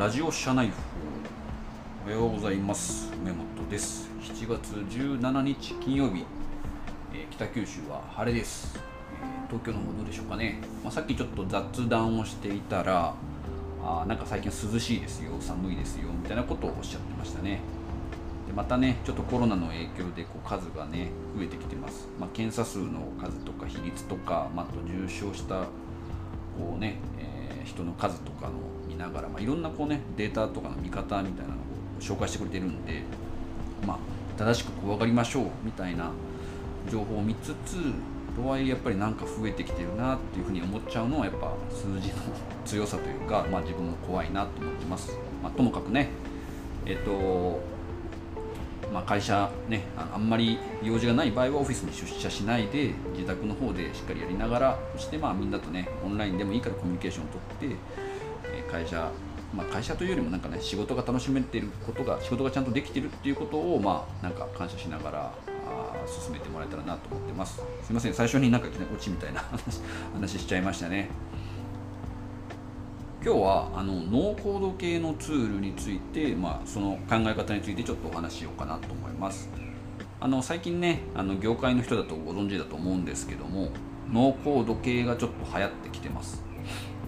ラジオ社内報。おはようございます。梅本です。7月17日金曜日、えー北九州は晴れです、えー東京の方どうでしょうかね、まあ、さっきちょっと雑談をしていたらあなんか最近涼しいですよ。寒いですよ。みたいなことをおっしゃってましたね。でまたねちょっとコロナの影響でこう数がね増えてきてます、まあ、検査数の数とか比率とか、まあ、あと重症したこうね、えー人の数とかの見ながら、まあ、いろんなこうねデータとかの見方みたいなのを紹介してくれてるんで、まあ、正しく分かりましょうみたいな情報を見つつとはいえやっぱりなんか増えてきてるなっていうふうに思っちゃうのはやっぱ数字の強さというか、まあ、自分も怖いなと思ってます、まあ、ともかくねえっとまあ、会社ねああんまり用事がない場合はオフィスに出社しないで自宅の方でしっかりやりながらそしてまあみんなとねオンラインでもいいからコミュニケーションをとって、え会社まあ、会社というよりもなんかね仕事が楽しめていることが仕事がちゃんとできているっていうことをまあなんか感謝しながら進めてもらえたらなと思ってます。すいません。最初になんかいきなりオチみたいな話しちゃいましたね。今日はあのノーコード系のツールについて、まあ、その考え方についてちょっとお話しようかなと思います。あの最近ねあの業界の人だとご存知だと思うんですけどもノーコード系がちょっと流行ってきてます。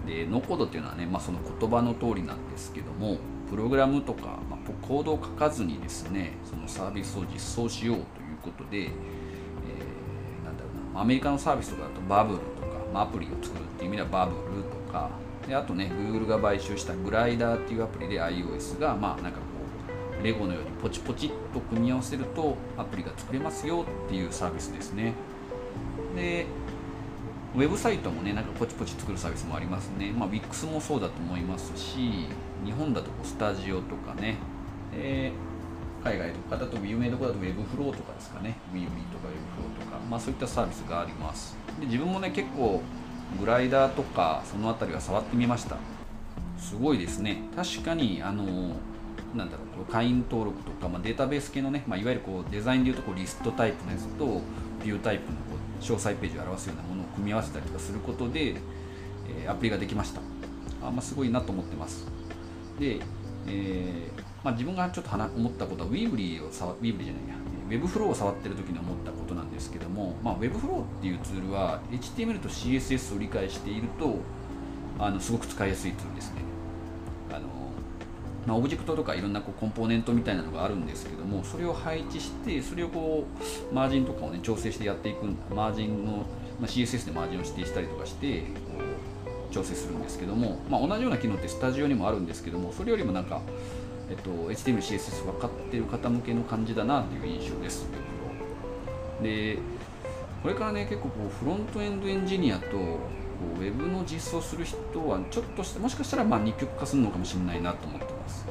でノーコードっていうのはね、まあ、その言葉の通りなんですけどもプログラムとか、まあ、コードを書かずにですねそのサービスを実装しようということで、えーなんだろうなアメリカのサービスとかだとバブルとか、まあ、アプリを作るっていう意味ではバブルとかであとね Google が買収したグライダーっていうアプリで iOS がまあなんかこうレゴのようにポチポチっと組み合わせるとアプリが作れますよっていうサービスですね。でウェブサイトもねなんかポチポチ作るサービスもありますね、まあ、Wix もそうだと思いますし日本だとこうスタジオとかね。で海外とかだと有名どころだと Webflow とかですかね。Weebly とか Webflow とか、まあ、そういったサービスがあります。で自分もね結構グライダーとかそのあたりは触ってみました。すごいですね。確かにあのなんだろう会員登録とか、まあ、データベース系のね、まあ、いわゆるこうデザインでいうとこうリストタイプのやつとビュータイプのこう詳細ページを表すようなものを組み合わせたりとかすることで、えーアプリができました。あ、まあ、すごいなと思ってます。で、えーまあ、自分がちょっと思ったことは Weebly を触 Weebly じゃないや。Webflow を触ってる時に思ったことなんですけども、まあ、Webflow っていうツールは HTML と CSS を理解しているとあのすごく使いやすいツールですね。あのまあ、オブジェクトとかいろんなこうコンポーネントみたいなのがあるんですけどもそれを配置してそれをこうマージンとかをね調整してやっていくマージンの、まあ、CSS でマージンを指定したりとかして調整するんですけども、まあ、同じような機能ってスタジオにもあるんですけどもそれよりもなんか、えっと、HTML、CSS 分かってる方向けの感じだなっていう印象です。でこれからね結構こうフロントエンドエンジニアとこうウェブの実装する人はちょっとしたもしかしたらまあ二極化するのかもしれないなと思ってます。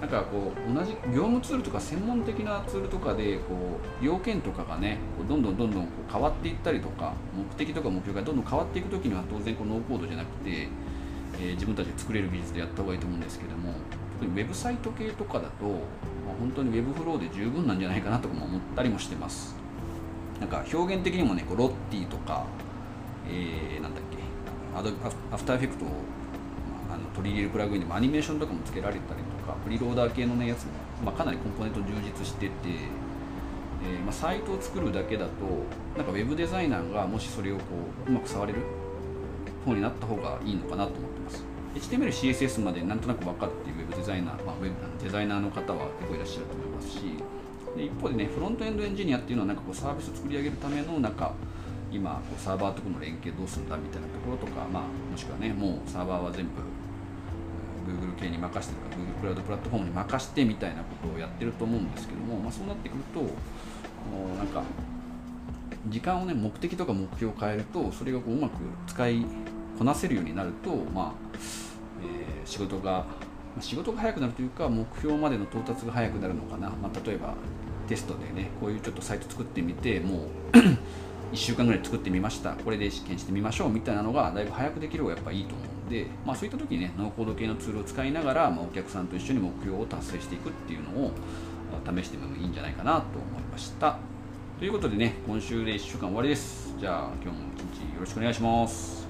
なんかこう同じ業務ツールとか専門的なツールとかでこう要件とかがねこうどんどんどんどんこう変わっていったりとか目的とか目標がどんどん変わっていくときには当然こうノーコードじゃなくて、えー自分たちで作れる技術でやった方がいいと思うんですけども特にウェブサイト系とかだと、まあ、本当にウェブフローで十分なんじゃないかなとかも思ったりもしてます。なんか表現的にもねこうロッティとか、えー、なんだっけアドアフターエフェクトを、まあ、あの取り入れるプラグインでもアニメーションとかもつけられたりとかプリローダー系の、ね、やつも、まあ、かなりコンポーネント充実してて、えーまあ、サイトを作るだけだとなんかウェブデザイナーがもしそれをこううまく触れる方になった方がいいのかなと思ってます。HTML、CSS までなんとなく分かっているウェブデザイナー、まあ、ウェブデザイナーの方は結構いらっしゃると思いますで一方でねフロントエンドエンジニアっていうのはなんかこうサービスを作り上げるためのなんか今こうサーバーとの連携どうするんだみたいなところとか、まあ、もしくはねもうサーバーは全部 Google 系に任せてるか Google クラウドプラットフォームに任してみたいなことをやってると思うんですけども、まあ、そうなってくるともうなんか時間をね目的とか目標を変えるとそれがこううまく使いこなせるようになると、まあえー仕事が仕事が早くなるというか目標までの到達が早くなるのかな、まあ、例えばテストでねこういうちょっとサイト作ってみてもう 1週間ぐらい作ってみました。これで試験してみましょうみたいなのがだいぶ早くできる方がやっぱいいと思うんで、まあ、そういった時にねノーコード系のツールを使いながら、まあ、お客さんと一緒に目標を達成していくっていうのを試してもいいんじゃないかなと思いました。ということでね今週で1週間終わりです。じゃあ今日も一日よろしくお願いします。